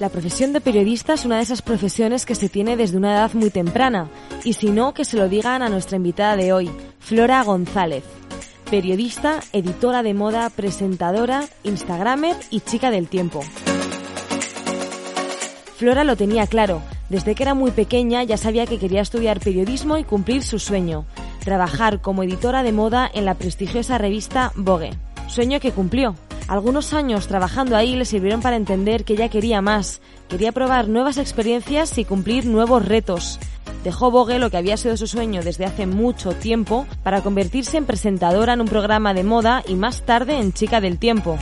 La profesión de periodista es una de esas profesiones que se tiene desde una edad muy temprana, y si no, que se lo digan a nuestra invitada de hoy, Flora González. Periodista, editora de moda, presentadora, instagramer y chica del tiempo. Flora lo tenía claro, desde que era muy pequeña ya sabía que quería estudiar periodismo y cumplir su sueño, trabajar como editora de moda en la prestigiosa revista Vogue. Sueño que cumplió. Algunos años trabajando ahí le sirvieron para entender que ella quería más, quería probar nuevas experiencias y cumplir nuevos retos. Dejó Vogue lo que había sido su sueño desde hace mucho tiempo para convertirse en presentadora en un programa de moda y más tarde en chica del tiempo.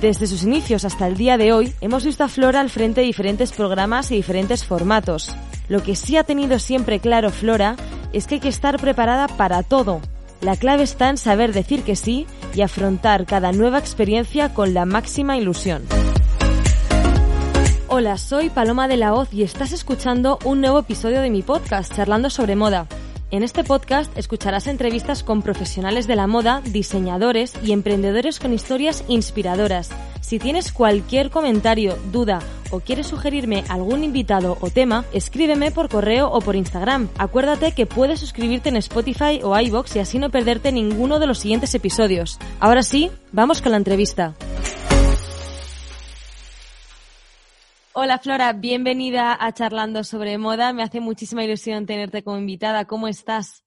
Desde sus inicios hasta el día de hoy, hemos visto a Flora al frente de diferentes programas y diferentes formatos. Lo que sí ha tenido siempre claro Flora es que hay que estar preparada para todo. La clave está en saber decir que sí y afrontar cada nueva experiencia con la máxima ilusión. Hola, soy Paloma de la Hoz y estás escuchando un nuevo episodio de mi podcast Charlando sobre Moda. En este podcast escucharás entrevistas con profesionales de la moda, diseñadores y emprendedores con historias inspiradoras. Si tienes cualquier comentario, duda o quieres sugerirme algún invitado o tema, escríbeme por correo o por Instagram. Acuérdate que puedes suscribirte en Spotify o iBox y así no perderte ninguno de los siguientes episodios. Ahora sí, vamos con la entrevista. Hola Flora, bienvenida a Charlando sobre Moda. Me hace muchísima ilusión tenerte como invitada. ¿Cómo estás?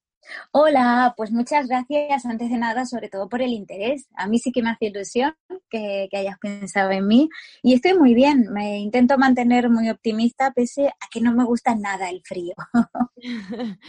Hola, pues muchas gracias antes de nada, sobre todo por el interés. A mí sí que me hace ilusión que, que, hayas pensado en mí y estoy muy bien. Me intento mantener muy optimista pese a que no me gusta nada el frío.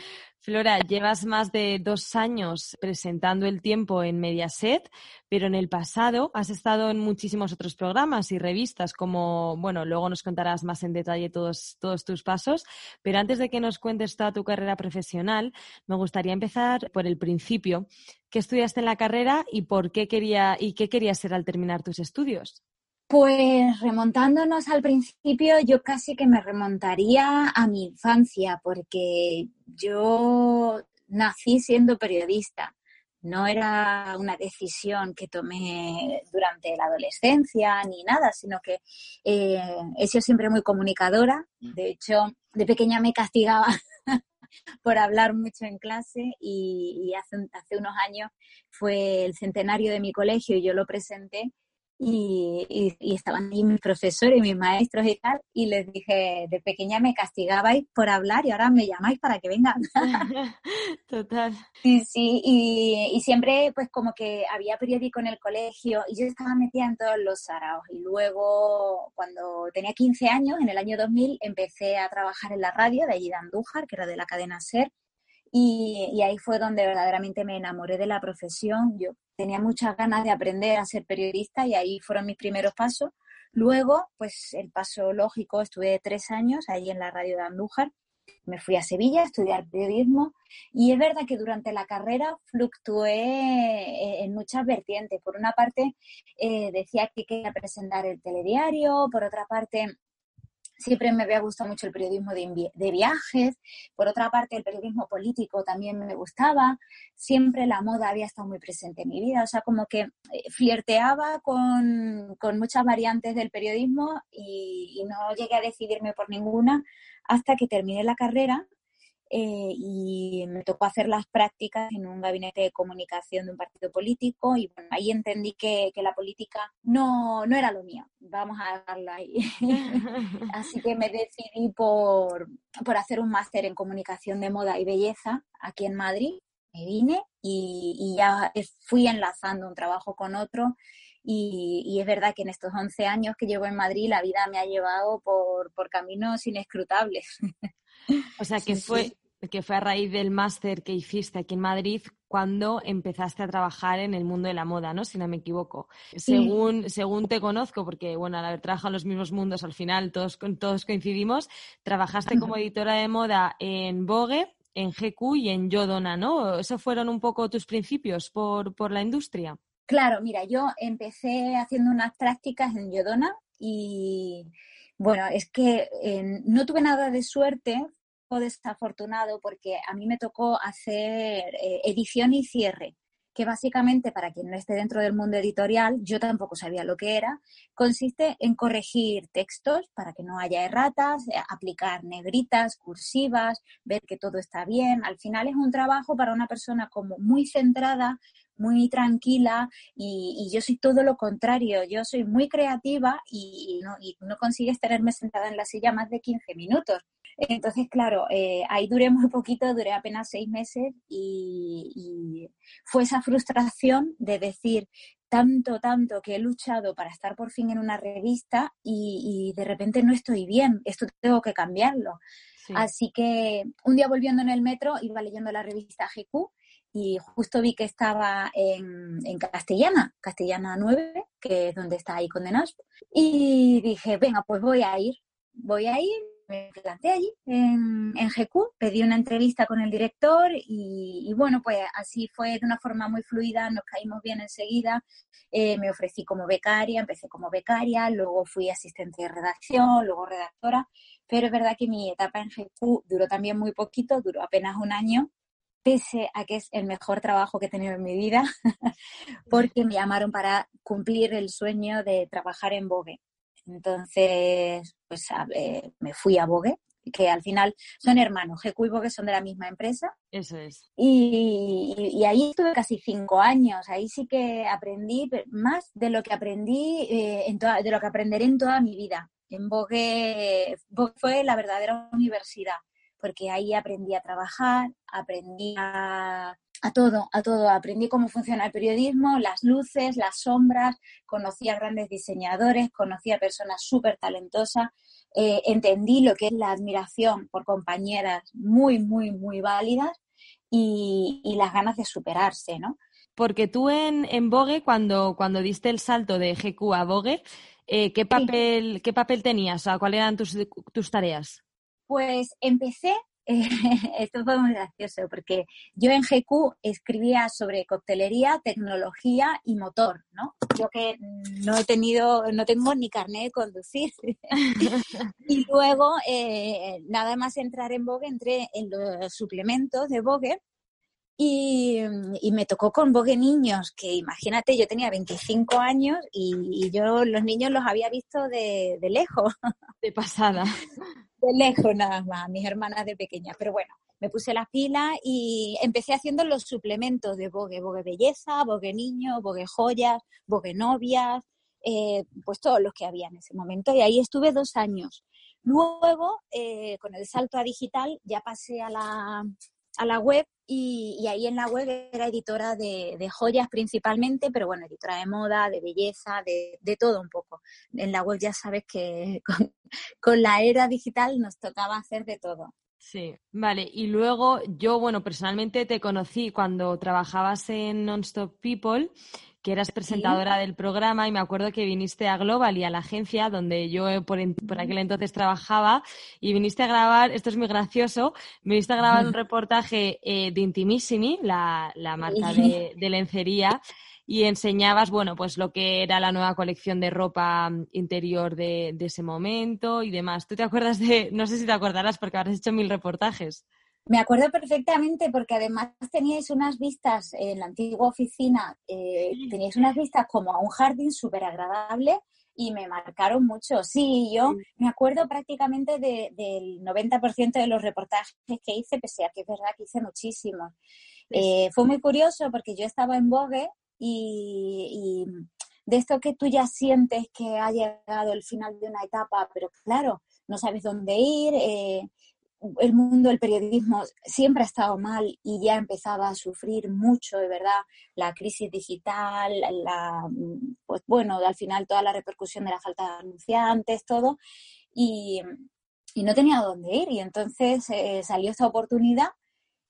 Flora, llevas más de dos años presentando el tiempo en Mediaset, pero en el pasado has estado en muchísimos otros programas y revistas, como, bueno, luego nos contarás más en detalle todos, todos tus pasos, pero antes de que nos cuentes toda tu carrera profesional, me gustaría empezar por el principio. ¿Qué estudiaste en la carrera y por qué quería, y qué querías ser al terminar tus estudios? Pues remontándonos al principio, yo casi que me remontaría a mi infancia, porque yo nací siendo periodista. No era una decisión que tomé durante la adolescencia ni nada, sino que eh, he sido siempre muy comunicadora. De hecho, de pequeña me castigaba por hablar mucho en clase y, hace, hace unos años fue el centenario de mi colegio y yo lo presenté y, estaban ahí mis profesores y mis maestros y tal, y les dije, de pequeña me castigabais por hablar y ahora me llamáis para que vengan. Total. Sí, sí, y, y, siempre pues como que había periódico en el colegio y yo estaba metida en todos los saraos. Y luego, cuando tenía 15 años, en el año 2000, empecé a trabajar en la radio de allí de Andújar, que era de la cadena SER, y, ahí fue donde verdaderamente me enamoré de la profesión. Yo tenía muchas ganas de aprender a ser periodista y ahí fueron mis primeros pasos. Luego, pues el paso lógico, estuve tres años ahí en la radio de Andújar. Me fui a Sevilla a estudiar periodismo y es verdad que durante la carrera fluctué eh, en muchas vertientes. Por una parte, eh, decía que quería presentar el telediario, por otra parte, Siempre me había gustado mucho el periodismo de, viajes, por otra parte el periodismo político también me gustaba, siempre la moda había estado muy presente en mi vida, o sea, como que eh, flirteaba con, con muchas variantes del periodismo y, y no llegué a decidirme por ninguna hasta que terminé la carrera eh, y me tocó hacer las prácticas en un gabinete de comunicación de un partido político y bueno, ahí entendí que, que la política no, no, era lo mío, vamos a dejarlo ahí. Así que me decidí por, por hacer un máster en comunicación de moda y belleza aquí en Madrid, me vine y, y ya fui enlazando un trabajo con otro y, y, es verdad que en estos 11 años que llevo en Madrid la vida me ha llevado por, por caminos inescrutables. O sea, que fue, que fue a raíz del máster que hiciste aquí en Madrid cuando empezaste a trabajar en el mundo de la moda, ¿no? Si no me equivoco. Según, según te conozco, porque bueno, al haber trabajado en los mismos mundos, al final todos, todos coincidimos, trabajaste como editora de moda en Vogue, en GQ y en Yodona, ¿no? ¿Esos fueron un poco tus principios por, por la industria? Claro, mira, yo empecé haciendo unas prácticas en Yodona y bueno, es que eh, no tuve nada de suerte, desafortunado porque a mí me tocó hacer eh, edición y cierre. que básicamente, para quien no esté dentro del mundo editorial, yo tampoco sabía lo que era, consiste en corregir textos para que no haya erratas, eh, aplicar negritas, cursivas, ver que todo está bien. Al final es un trabajo para una persona como muy centrada, muy tranquila y, yo soy todo lo contrario, yo soy muy creativa y, no, y no consigues tenerme sentada en la silla más de 15 minutos. Entonces, claro, eh, ahí duré muy poquito, duré apenas seis meses y, fue esa frustración de decir tanto, tanto que he luchado para estar por fin en una revista y, de repente no estoy bien, esto tengo que cambiarlo. Así que un día volviendo en el metro iba leyendo la revista GQ y justo vi que estaba en, en, Castellana, Castellana 9, que es donde está ahí condenado. Y dije, venga, pues voy a ir, voy a ir, me planté allí en, en GQ, pedí una entrevista con el director y, bueno, pues así fue de una forma muy fluida, nos caímos bien enseguida, eh, me ofrecí como becaria, empecé como becaria, luego fui asistente de redacción, luego redactora, pero es verdad que mi etapa en GQ duró también muy poquito, duró apenas un año pese a que es el mejor trabajo que he tenido en mi vida, porque me llamaron para cumplir el sueño de trabajar en Vogue. Entonces, pues me fui a Vogue, que al final son hermanos, GQ y Vogue son de la misma empresa. Eso es. Y, ahí estuve casi cinco años, ahí sí que aprendí más de lo que aprendí, eh, en de lo que aprenderé en toda mi vida. En Vogue, Vogue fue la verdadera universidad porque ahí aprendí a trabajar, aprendí a, todo, a todo. Aprendí cómo funciona el periodismo, las luces, las sombras, conocí a grandes diseñadores, conocí a personas súper talentosas, eh, entendí lo que es la admiración por compañeras muy, muy, muy válidas y, las ganas de superarse, ¿no? Porque tú en, en Vogue, cuando, cuando diste el salto de GQ a Vogue, eh, ¿qué, papel, ¿qué papel tenías? O ¿Cuáles eran tus, tus tareas? Pues empecé, esto fue muy gracioso, porque yo en GQ escribía sobre coctelería, tecnología y motor, ¿no? Yo que no he tenido, no tengo ni carnet de conducir. y luego, eh, nada más entrar en Vogue, entré en los suplementos de Vogue y, me tocó con Vogue Niños, que imagínate, yo tenía 25 años y, yo los niños los había visto de, de lejos. De pasada. Lejos nada más, mis hermanas de pequeña. Pero bueno, me puse la pila y empecé haciendo los suplementos de Vogue, Vogue Belleza, Vogue Niño, Vogue Joyas, Vogue Novias, eh, pues todos los que había en ese momento. Y ahí estuve dos años. Luego, eh, con el salto a digital, ya pasé a la, a la web y, ahí en la web era editora de, joyas principalmente, pero bueno, editora de moda, de belleza, de, todo un poco. En la web ya sabes que con, la era digital nos tocaba hacer de todo. Sí, vale. Y luego yo, bueno, personalmente te conocí cuando trabajabas en Nonstop People que eras presentadora del programa y me acuerdo que viniste a Global y a la agencia donde yo eh, por, aquel entonces trabajaba y viniste a grabar, esto es muy gracioso, viniste a grabar un reportaje eh, de Intimissimi, la, marca de, lencería, y enseñabas, bueno, pues lo que era la nueva colección de ropa mm, interior de, de ese momento y demás. ¿Tú te acuerdas de, no sé si te acordarás porque habrás hecho mil reportajes? Me acuerdo perfectamente porque además teníais unas vistas en la antigua oficina, eh, teníais unas vistas como a un jardín súper agradable y me marcaron mucho. Sí, yo me acuerdo prácticamente del 90% de los reportajes que hice, pese a que es verdad que hice muchísimos. Eh, fue muy curioso porque yo estaba en Vogue y, de esto que tú ya sientes que ha llegado el final de una etapa, pero claro, no sabes dónde ir. Eh, el mundo del periodismo siempre ha estado mal y ya empezaba a sufrir mucho, de verdad, la crisis digital, la, pues bueno, al final toda la repercusión de la falta de anunciantes, todo, y, no tenía dónde ir. Y entonces eh, salió esta oportunidad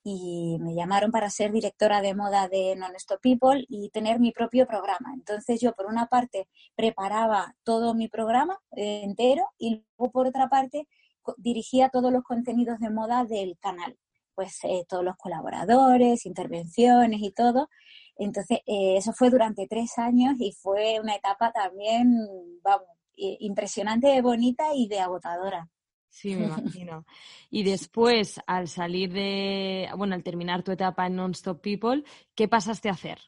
y me llamaron para ser directora de moda de Non-Stop People y tener mi propio programa. Entonces yo, por una parte, preparaba todo mi programa eh, entero y luego, por otra parte, dirigía todos los contenidos de moda del canal, pues eh, todos los colaboradores, intervenciones y todo. Entonces, eh, eso fue durante tres años y fue una etapa también, vamos, impresionante, bonita y de agotadora. Sí, me imagino. Y después, al salir de, bueno, al terminar tu etapa en Non-Stop People, ¿qué pasaste a hacer?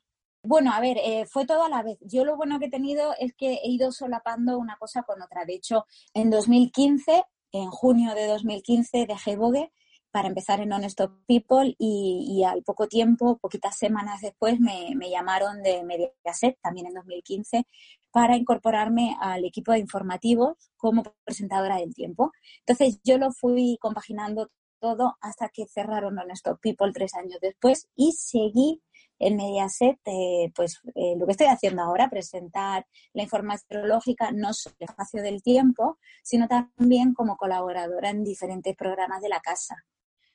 Bueno, a ver, eh, fue todo a la vez. Yo lo bueno que he tenido es que he ido solapando una cosa con otra. De hecho, en 2015, en junio de 2015, dejé Vogue para empezar en Honest People y, al poco tiempo, poquitas semanas después, me, llamaron de Mediaset, también en 2015, para incorporarme al equipo de informativos como presentadora del tiempo. Entonces yo lo fui compaginando todo hasta que cerraron Honest People tres años después y seguí en Mediaset, eh, pues eh, lo que estoy haciendo ahora, presentar la información lógica no solo el espacio del tiempo, sino también como colaboradora en diferentes programas de la casa.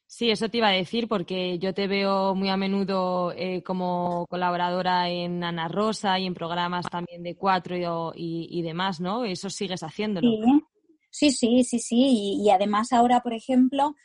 Sí, eso te iba a decir porque yo te veo muy a menudo eh, como colaboradora en Ana Rosa y en programas también de cuatro y, demás, ¿no? Eso sigues haciéndolo. Sí, sí, sí, sí. Y, además ahora, por ejemplo,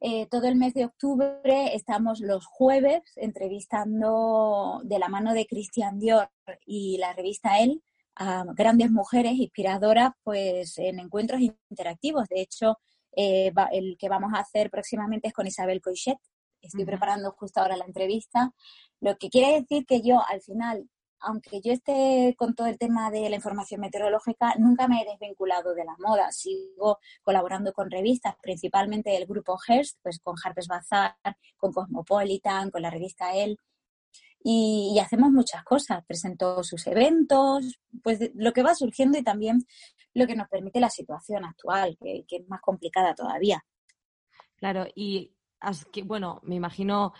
eh, todo el mes de octubre estamos los jueves entrevistando de la mano de Cristian Dior y la revista El a grandes mujeres inspiradoras pues en encuentros interactivos. De hecho, eh, el que vamos a hacer próximamente es con Isabel Coixet. Estoy preparando justo ahora la entrevista. Lo que quiere decir que yo, al final, aunque yo esté con todo el tema de la información meteorológica, nunca me he desvinculado de la moda. Sigo colaborando con revistas, principalmente el grupo Hearst, pues con Harper's Bazaar, con Cosmopolitan, con la revista Elle y, hacemos muchas cosas. Presento sus eventos, pues lo que va surgiendo y también lo que nos permite la situación actual, que, que es más complicada todavía. Claro, y bueno, me imagino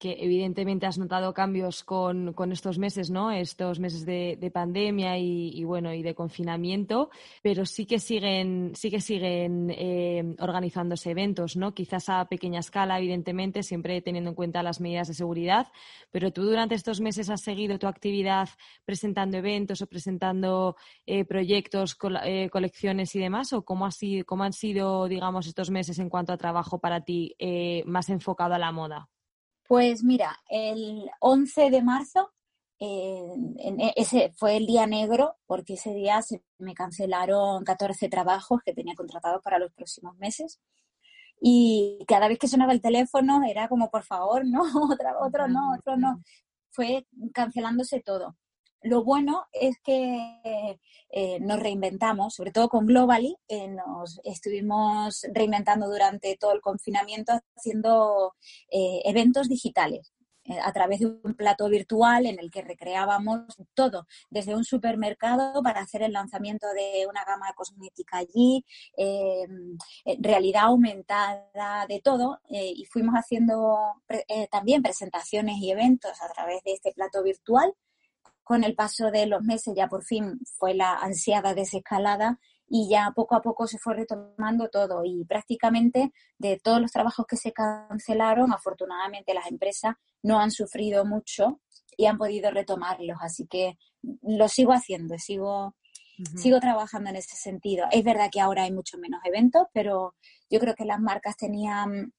que evidentemente has notado cambios con, estos meses, ¿no? Estos meses de, pandemia y, bueno, y de confinamiento, pero sí que siguen, sí que siguen eh, organizándose eventos, ¿no? Quizás a pequeña escala, evidentemente, siempre teniendo en cuenta las medidas de seguridad, pero tú durante estos meses has seguido tu actividad presentando eventos o presentando eh, proyectos, eh, colecciones y demás, o cómo, ha sido, cómo han sido, digamos, estos meses en cuanto a trabajo para ti más enfocado a la moda. Pues mira, el 11 de marzo, eh, e, ese fue el día negro, porque ese día se me cancelaron 14 trabajos que tenía contratados para los próximos meses. Y cada vez que sonaba el teléfono era como, por favor, no, otro, otro no, otro no. Fue cancelándose todo. Lo bueno es que eh, nos reinventamos, sobre todo con Globally, eh, nos estuvimos reinventando durante todo el confinamiento haciendo eh, eventos digitales a través de un plato virtual en el que recreábamos todo, desde un supermercado para hacer el lanzamiento de una gama cosmética allí, realidad aumentada, de todo, y fuimos haciendo también presentaciones y eventos a través de este plato virtual con el paso de los meses ya por fin fue la ansiada desescalada y ya poco a poco se fue retomando todo y prácticamente de todos los trabajos que se cancelaron, afortunadamente las empresas no han sufrido mucho y han podido retomarlos, así que lo sigo haciendo, sigo sigo trabajando en ese sentido. Es verdad que ahora hay mucho menos eventos, pero yo creo que las marcas tenían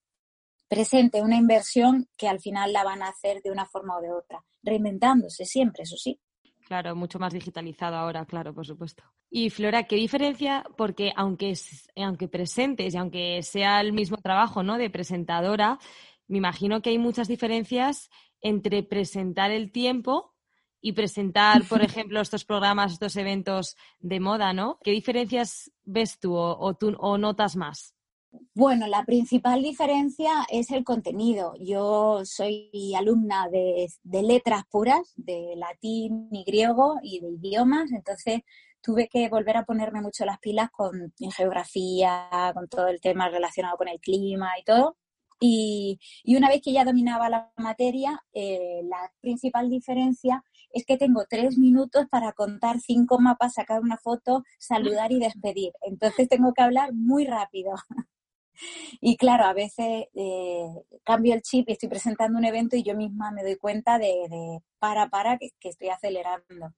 presente una inversión que al final la van a hacer de una forma o de otra, reinventándose siempre, eso sí. Claro, mucho más digitalizado ahora, claro, por supuesto. Y Flora, ¿qué diferencia? Porque aunque, aunque presentes y aunque sea el mismo trabajo ¿no? de presentadora, me imagino que hay muchas diferencias entre presentar el tiempo y presentar, por ejemplo, estos programas, estos eventos de moda, ¿no? ¿Qué diferencias ves tú o, tú, o notas más? Bueno, la principal diferencia es el contenido. Yo soy alumna de, letras puras, de latín y griego y de idiomas, entonces tuve que volver a ponerme mucho las pilas con geografía, con todo el tema relacionado con el clima y todo. Y, una vez que ya dominaba la materia, eh, la principal diferencia es que tengo tres minutos para contar cinco mapas, sacar una foto, saludar y despedir. Entonces tengo que hablar muy rápido. Y claro, a veces eh, cambio el chip y estoy presentando un evento y yo misma me doy cuenta de, para, para, que, estoy acelerando.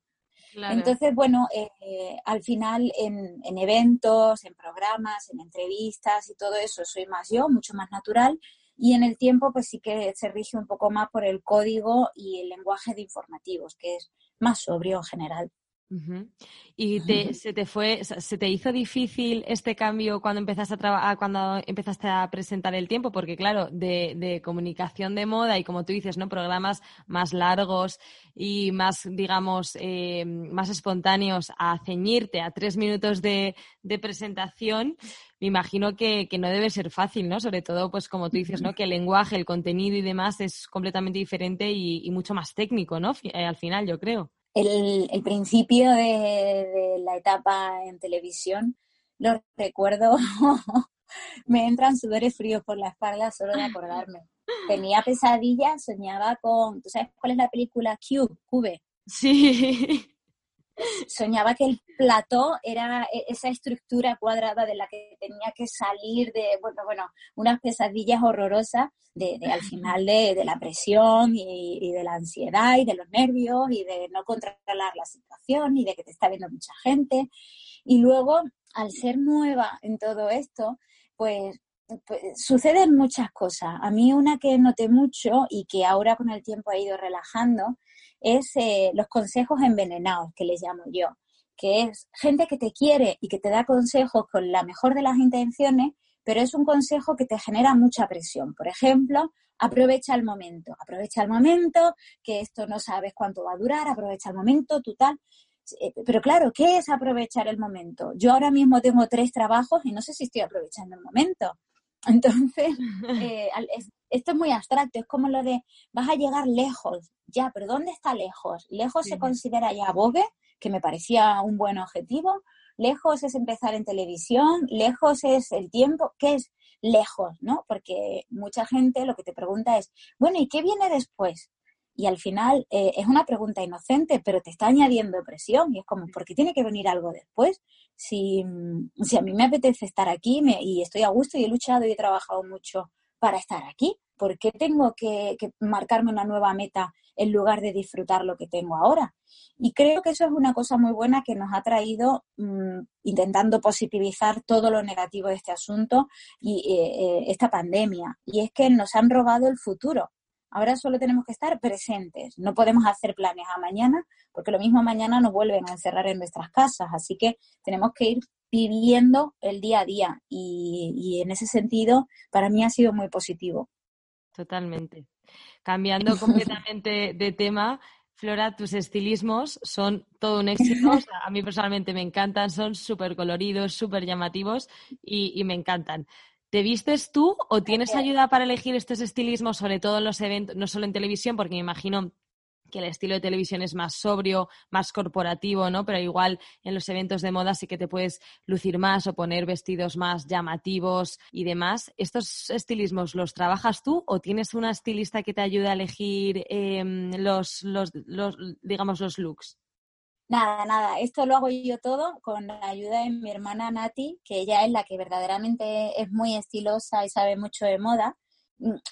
Entonces, bueno, eh, al final en, en, eventos, en programas, en entrevistas y todo eso, soy más yo, mucho más natural. Y en el tiempo, pues sí que se rige un poco más por el código y el lenguaje de informativos, que es más sobrio en general. ¿Y se te fue, se te hizo difícil este cambio cuando empezaste a trabajar, cuando empezaste a presentar el tiempo? Porque claro, de, comunicación de moda y como tú dices, ¿no? Programas más largos y más, digamos, eh, más espontáneos a ceñirte a tres minutos de, presentación, me imagino que, no debe ser fácil, ¿no? Sobre todo, pues como tú dices, ¿no? Que el lenguaje, el contenido y demás es completamente diferente y, mucho más técnico, ¿no? Eh, al final, yo creo el, principio de, la etapa en televisión lo recuerdo, me entran sudores fríos por la espalda solo de acordarme. Tenía pesadillas, soñaba con, ¿tú sabes cuál es la película Cube? Cube. Sí soñaba que el plató era e, esa estructura cuadrada de la que tenía que salir de, bueno, bueno, unas pesadillas horrorosas de, al final de, la presión y, de la ansiedad y de los nervios y de no controlar la situación y de que te está viendo mucha gente. Y luego, al ser nueva en todo esto, pues, pues suceden muchas cosas. A mí una que noté mucho y que ahora con el tiempo ha ido relajando es eh, los consejos envenenados, que les llamo yo, que es gente que te quiere y que te da consejos con la mejor de las intenciones, pero es un consejo que te genera mucha presión. Por ejemplo, aprovecha el momento, aprovecha el momento, que esto no sabes cuánto va a durar, aprovecha el momento, tú tal. Eh, pero claro, ¿qué es aprovechar el momento? Yo ahora mismo tengo tres trabajos y no sé si estoy aprovechando el momento. Entonces, eh, esto es muy abstracto, es como lo de vas a llegar lejos, ya, pero ¿dónde está lejos? Lejos se considera ya Bogue, que me parecía un buen objetivo, lejos es empezar en televisión, lejos es el tiempo, ¿qué es lejos? ¿no? Porque mucha gente lo que te pregunta es, bueno, ¿y qué viene después? Y al final eh, es una pregunta inocente, pero te está añadiendo presión y es como, ¿por qué tiene que venir algo después? Si, si a mí me apetece estar aquí y estoy a gusto y he luchado y he trabajado mucho para estar aquí, ¿por qué tengo que, marcarme una nueva meta en lugar de disfrutar lo que tengo ahora? Y creo que eso es una cosa muy buena que nos ha traído mm, intentando positivizar todo lo negativo de este asunto y eh, eh, esta pandemia. Y es que nos han robado el futuro. Ahora solo tenemos que estar presentes. No podemos hacer planes a mañana porque lo mismo mañana nos vuelven a encerrar en nuestras casas. Así que tenemos que ir viviendo el día a día y, y en ese sentido para mí ha sido muy positivo. Totalmente. Cambiando completamente de tema, Flora, tus estilismos son todo un éxito. a mí personalmente me encantan, son súper coloridos, súper llamativos y, y, me encantan. ¿Te vistes tú o tienes ayuda para elegir estos estilismos, sobre todo en los eventos, no solo en televisión, porque me imagino que el estilo de televisión es más sobrio, más corporativo, ¿no? Pero igual en los eventos de moda sí que te puedes lucir más o poner vestidos más llamativos y demás. ¿Estos estilismos los trabajas tú o tienes una estilista que te ayude a elegir em, los, los, digamos, los looks? Nada, nada, esto lo hago yo todo con la ayuda de mi hermana Nati, que ella es la que verdaderamente es muy estilosa y sabe mucho de moda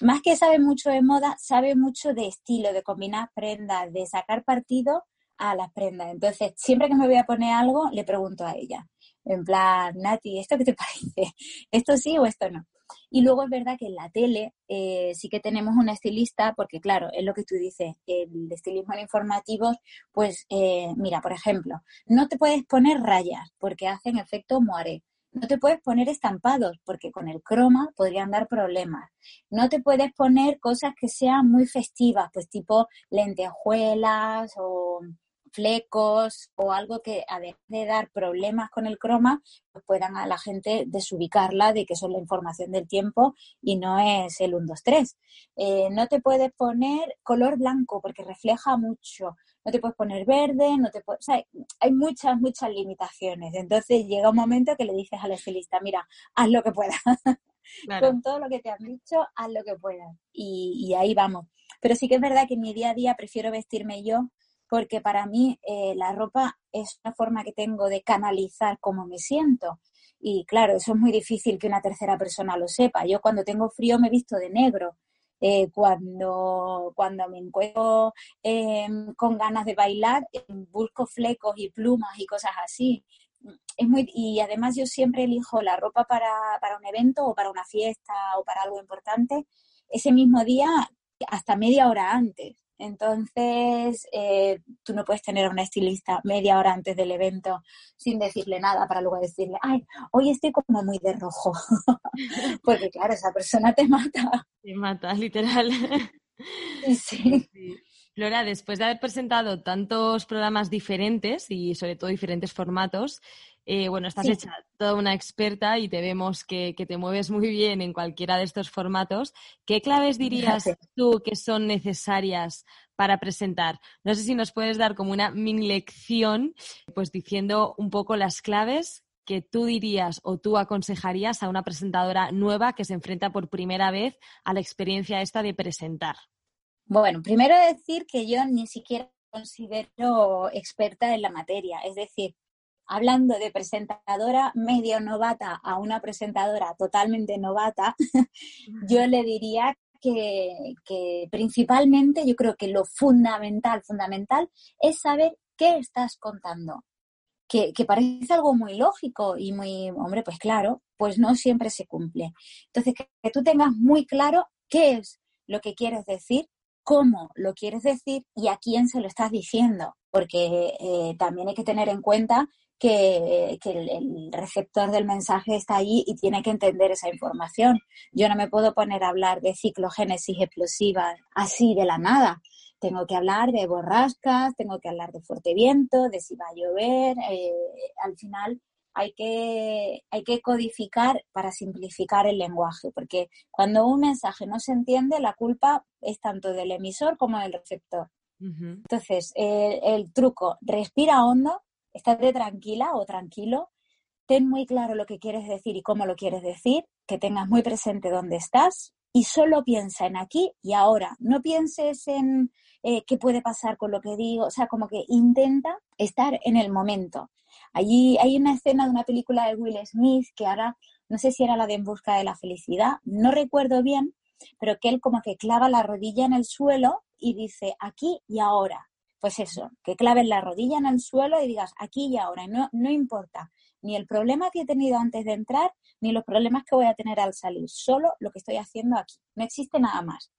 más que sabe mucho de moda, sabe mucho de estilo, de combinar prendas, de sacar partido a las prendas. Entonces, siempre que me voy a poner algo, le pregunto a ella, en plan, Nati, ¿esto qué te parece? ¿Esto sí o esto no? Y luego es verdad que en la tele eh, sí que tenemos una estilista, porque claro, es lo que tú dices, el estilismo en informativos, pues eh, mira, por ejemplo, no te puedes poner rayas porque hacen efecto moaré. No te puedes poner estampados porque con el croma podrían dar problemas. No te puedes poner cosas que sean muy festivas, pues tipo lentejuelas o flecos o algo que además de dar problemas con el croma, pues puedan a la gente desubicarla de que es la información del tiempo y no es el 1, 2, 3. no te puedes poner color blanco porque refleja mucho no te puedes poner verde, no te puedes, o sea, hay muchas, muchas limitaciones. Entonces llega un momento que le dices al estilista, mira, haz lo que puedas. Con todo lo que te han dicho, haz lo que puedas. Y, ahí vamos. Pero sí que es verdad que en mi día a día prefiero vestirme yo porque para mí eh, la ropa es una forma que tengo de canalizar cómo me siento. Y claro, eso es muy difícil que una tercera persona lo sepa. Yo cuando tengo frío me visto de negro, eh, cuando, cuando me encuentro em, con ganas de bailar, em, busco flecos y plumas y cosas así. Y además yo siempre elijo la ropa para, para un evento o para una fiesta o para algo importante ese mismo día hasta media hora antes. Entonces, eh, tú no puedes tener a una estilista media hora antes del evento sin decirle nada para luego decirle, ay, hoy estoy como muy de rojo. Porque claro, esa persona te mata. Te mata, literal. sí. Flora, después de haber presentado tantos programas diferentes y sobre todo diferentes formatos, eh, bueno, estás hecha toda una experta y te vemos que, te mueves muy bien en cualquiera de estos formatos. ¿Qué claves dirías tú que son necesarias para presentar? No sé si nos puedes dar como una mini lección, pues diciendo un poco las claves que tú dirías o tú aconsejarías a una presentadora nueva que se enfrenta por primera vez a la experiencia esta de presentar. Bueno, primero decir que yo ni siquiera considero experta en la materia, es decir, hablando de presentadora medio novata a una presentadora totalmente novata, yo le diría que, principalmente yo creo que lo fundamental, fundamental es saber qué estás contando. Que, que, parece algo muy lógico y muy, hombre, pues claro, pues no siempre se cumple. Entonces, que, que tú tengas muy claro qué es lo que quieres decir, cómo lo quieres decir y a quién se lo estás diciendo, porque eh, también hay que tener en cuenta que, el, receptor del mensaje está allí y tiene que entender esa información. Yo no me puedo poner a hablar de ciclogénesis explosiva así de la nada. Tengo que hablar de borrascas, tengo que hablar de fuerte viento, de si va a llover. Eh, al final hay que, hay que codificar para simplificar el lenguaje, porque cuando un mensaje no se entiende, la culpa es tanto del emisor como del receptor. Entonces, el truco, respira hondo, estate tranquila o tranquilo, ten muy claro lo que quieres decir y cómo lo quieres decir, que tengas muy presente dónde estás y solo piensa en aquí y ahora. No pienses en eh, qué puede pasar con lo que digo, o sea, como que intenta estar en el momento. Allí hay una escena de una película de Will Smith que ahora, no sé si era la de En busca de la felicidad, no recuerdo bien, pero que él como que clava la rodilla en el suelo y dice aquí y ahora pues eso, que claves la rodilla en el suelo y digas aquí y ahora, no, no importa ni el problema que he tenido antes de entrar, ni los problemas que voy a tener al salir, solo lo que estoy haciendo aquí, no existe nada más.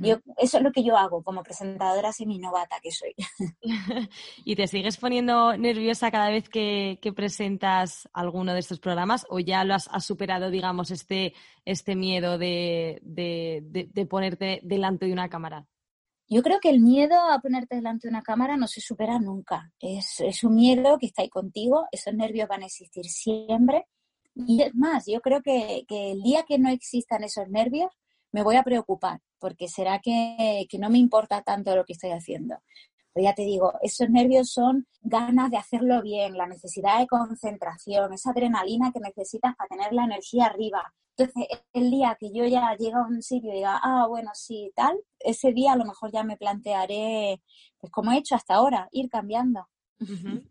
Yo, eso es lo que yo hago como presentadora semi-novata que soy. ¿Y te sigues poniendo nerviosa cada vez que, presentas alguno de estos programas o ya lo has, superado, digamos, este, este miedo de, de ponerte delante de una cámara? Yo creo que el miedo a ponerte delante de una cámara no se supera nunca. Es, un miedo que está ahí contigo, esos nervios van a existir siempre. Y es más, yo creo que, el día que no existan esos nervios, me voy a preocupar, porque será que, que no me importa tanto lo que estoy haciendo. Pero ya te digo, esos nervios son ganas de hacerlo bien, la necesidad de concentración, esa adrenalina que necesitas para tener la energía arriba, entonces, el día que yo ya llegue a un sitio y diga, ah, bueno, sí, tal, ese día a lo mejor ya me plantearé, pues como he hecho hasta ahora, ir cambiando.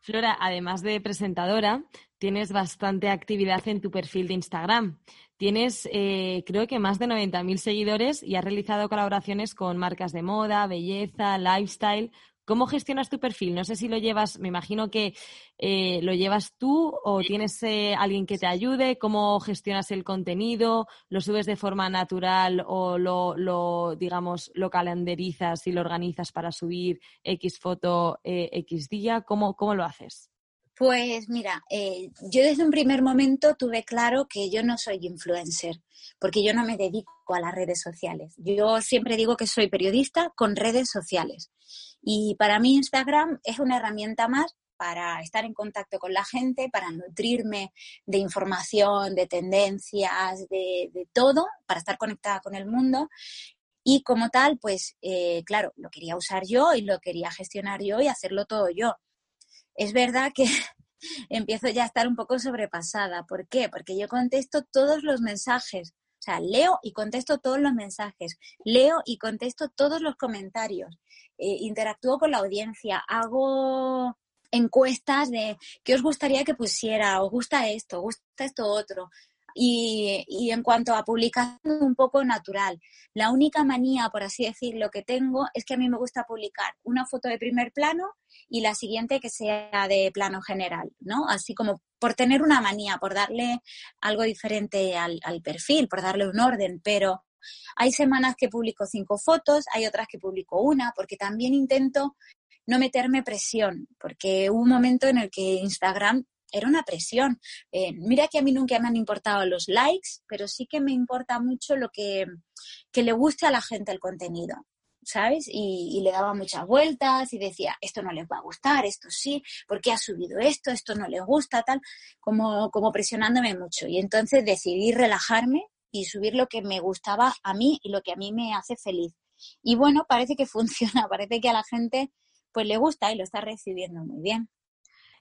Flora, además de presentadora, tienes bastante actividad en tu perfil de Instagram. Tienes, eh, creo que más de 90.000 seguidores y has realizado colaboraciones con marcas de moda, belleza, lifestyle. ¿Cómo gestionas tu perfil? No sé si lo llevas, me imagino que eh, lo llevas tú o tienes eh, alguien que te ayude. ¿Cómo gestionas el contenido? ¿Lo subes de forma natural o lo, digamos, lo calendarizas y lo organizas para subir X foto eh, X día? ¿Cómo, ¿Cómo lo haces? Pues mira, yo desde un primer momento tuve claro que yo no soy influencer, porque yo no me dedico a las redes sociales. Yo siempre digo que soy periodista con redes sociales. Y para mí Instagram es una herramienta más para estar en contacto con la gente, para nutrirme de información, de tendencias, de, todo, para estar conectada con el mundo. Y como tal, pues eh, claro, lo quería usar yo y lo quería gestionar yo y hacerlo todo yo. Es verdad que empiezo ya a estar un poco sobrepasada. ¿Por qué? Porque yo contesto todos los mensajes. O sea, leo y contesto todos los mensajes, leo y contesto todos los comentarios. Eh, interactúo con la audiencia, hago encuestas de qué os gustaría que pusiera, os gusta esto, os gusta esto otro. Y, en cuanto a publicación, un poco natural. La única manía, por así decirlo, que tengo es que a mí me gusta publicar una foto de primer plano y la siguiente que sea de plano general, ¿no? Así como por tener una manía, por darle algo diferente al, perfil, por darle un orden, pero Hay semanas que publico cinco fotos, hay otras que publico una, porque también intento no meterme presión, porque hubo un momento en el que Instagram era una presión. Eh, mira que a mí nunca me han importado los likes, pero sí que me importa mucho lo que, que le guste a la gente el contenido. ¿Sabes? Y, le daba muchas vueltas y decía, esto no les va a gustar, esto sí, ¿por qué ha subido esto? Esto no les gusta, tal, como, como presionándome mucho. Y entonces decidí relajarme y subir lo que me gustaba a mí y lo que a mí me hace feliz. Y bueno, parece que funciona, parece que a la gente pues le gusta y lo está recibiendo muy bien.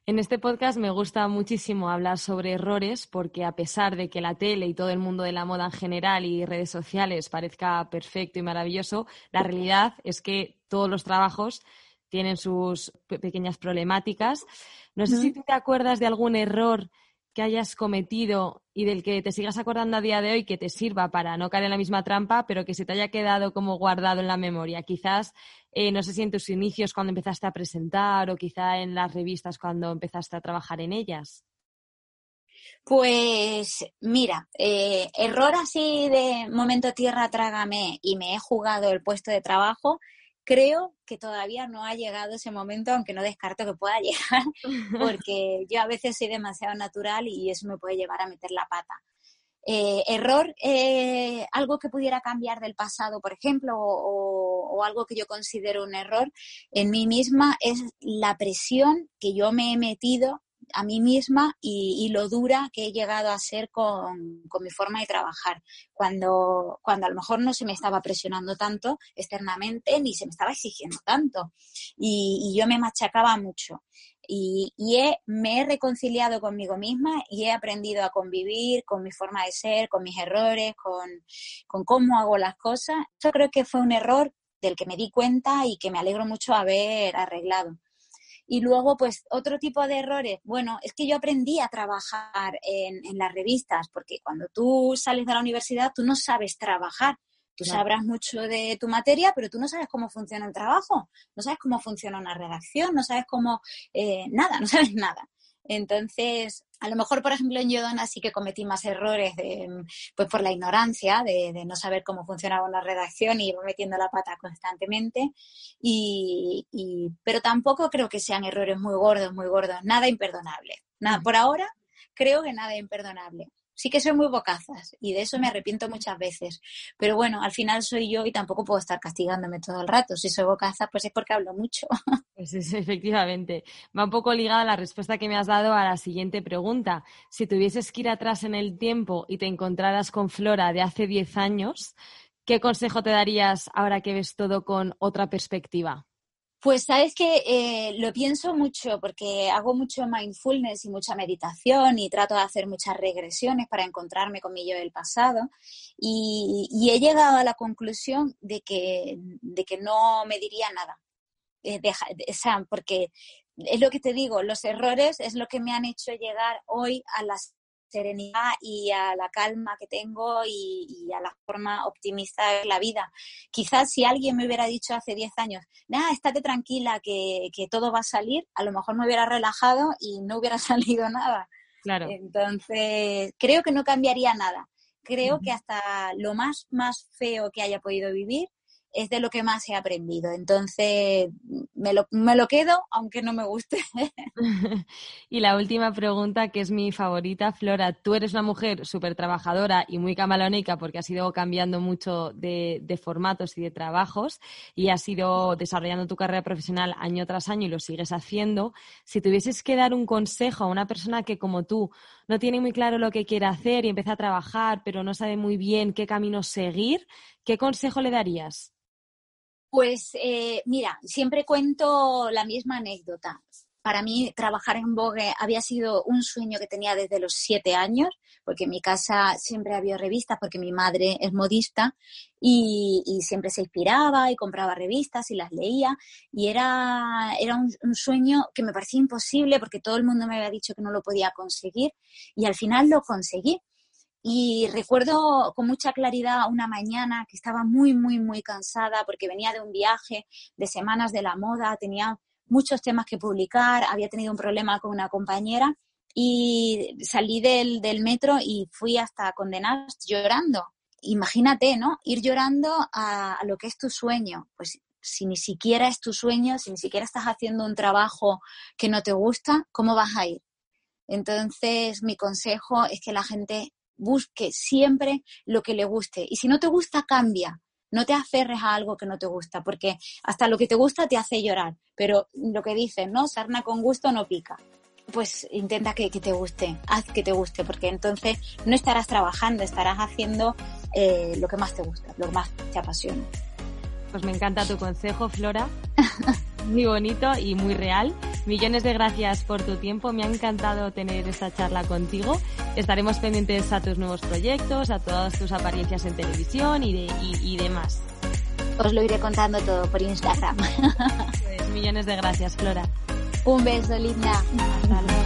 En este podcast me gusta muchísimo hablar sobre errores porque a pesar de que la tele y todo el mundo de la moda en general y redes sociales parezca perfecto y maravilloso, la realidad es que todos los trabajos tienen sus pequeñas problemáticas. No sé si tú te acuerdas de algún error que hayas cometido y del que te sigas acordando a día de hoy que te sirva para no caer en la misma trampa, pero que se te haya quedado como guardado en la memoria. Quizás, eh, no sé si en tus inicios cuando empezaste a presentar o quizá en las revistas cuando empezaste a trabajar en ellas. Pues mira, eh, error así de momento tierra trágame y me he jugado el puesto de trabajo, creo que todavía no ha llegado ese momento, aunque no descarto que pueda llegar, porque yo a veces soy demasiado natural y eso me puede llevar a meter la pata. Eh, error, eh, algo que pudiera cambiar del pasado, por ejemplo, o, algo que yo considero un error en mí misma es la presión que yo me he metido a mí misma y, lo dura que he llegado a ser con, mi forma de trabajar, cuando, cuando a lo mejor no se me estaba presionando tanto externamente ni se me estaba exigiendo tanto y, yo me machacaba mucho. Y, me he reconciliado conmigo misma y he aprendido a convivir con mi forma de ser, con mis errores, con, con cómo hago las cosas. Yo creo que fue un error del que me di cuenta y que me alegro mucho haber arreglado. Y luego, pues, otro tipo de errores. Bueno, es que yo aprendí a trabajar en, las revistas, porque cuando tú sales de la universidad, tú no sabes trabajar. Tú sabrás mucho de tu materia, pero tú no sabes cómo funciona el trabajo, no sabes cómo funciona una redacción, no sabes cómo, eh, nada, no sabes nada. Entonces, a lo mejor, por ejemplo, en Yodona sí que cometí más errores de, pues por la ignorancia, de, no saber cómo funcionaba una redacción y iba metiendo la pata constantemente. Y, pero tampoco creo que sean errores muy gordos, muy gordos, nada imperdonable. Nada, por ahora creo que nada imperdonable sí que soy muy bocazas y de eso me arrepiento muchas veces. Pero bueno, al final soy yo y tampoco puedo estar castigándome todo el rato. Si soy bocaza, pues es porque hablo mucho. Pues sí, efectivamente. Va un poco ligada la respuesta que me has dado a la siguiente pregunta. Si tuvieses que ir atrás en el tiempo y te encontraras con Flora de hace 10 años, ¿qué consejo te darías ahora que ves todo con otra perspectiva? Pues sabes que eh, lo pienso mucho porque hago mucho mindfulness y mucha meditación y trato de hacer muchas regresiones para encontrarme con mi yo del pasado y, he llegado a la conclusión de que, de que no me diría nada. Eh, porque es lo que te digo, los errores es lo que me han hecho llegar hoy a las serenidad y a la calma que tengo y, a la forma optimista de la vida. Quizás si alguien me hubiera dicho hace 10 años, nada, estate tranquila que, que, todo va a salir, a lo mejor me hubiera relajado y no hubiera salido nada. Claro. Entonces, creo que no cambiaría nada. Creo que hasta lo más, más feo que haya podido vivir, es de lo que más he aprendido. Entonces, me lo, me lo quedo, aunque no me guste. y la última pregunta, que es mi favorita, Flora, tú eres una mujer súper trabajadora y muy camalónica porque has ido cambiando mucho de, de, formatos y de trabajos y has ido desarrollando tu carrera profesional año tras año y lo sigues haciendo. Si tuvieses que dar un consejo a una persona que como tú no tiene muy claro lo que quiere hacer y empieza a trabajar, pero no sabe muy bien qué camino seguir, ¿qué consejo le darías? Pues eh, mira, siempre cuento la misma anécdota. Para mí trabajar en Vogue había sido un sueño que tenía desde los siete años, porque en mi casa siempre había revistas, porque mi madre es modista y, siempre se inspiraba y compraba revistas y las leía. Y era, era un, sueño que me parecía imposible porque todo el mundo me había dicho que no lo podía conseguir y al final lo conseguí. Y recuerdo con mucha claridad una mañana que estaba muy, muy, muy cansada porque venía de un viaje de semanas de la moda, tenía muchos temas que publicar, había tenido un problema con una compañera y salí del, del metro y fui hasta condenar llorando. imagínate, ¿no? Ir llorando a, lo que es tu sueño. Pues si ni siquiera es tu sueño, si ni siquiera estás haciendo un trabajo que no te gusta, ¿cómo vas a ir? Entonces, mi consejo es que la gente busque siempre lo que le guste. Y si no te gusta, cambia. No te aferres a algo que no te gusta, porque hasta lo que te gusta te hace llorar. Pero lo que dicen, ¿no? Sarna con gusto no pica pues intenta que, te guste, haz que te guste, porque entonces no estarás trabajando, estarás haciendo eh, lo que más te gusta, lo que más te apasiona. Pues me encanta tu consejo, Flora. muy bonito y muy real. Millones de gracias por tu tiempo. Me ha encantado tener esta charla contigo. Estaremos pendientes a tus nuevos proyectos, a todas tus apariencias en televisión y, de, y, demás. Os lo iré contando todo por Instagram. Pues millones de gracias, Flora. Un beso, linda. Hasta luego.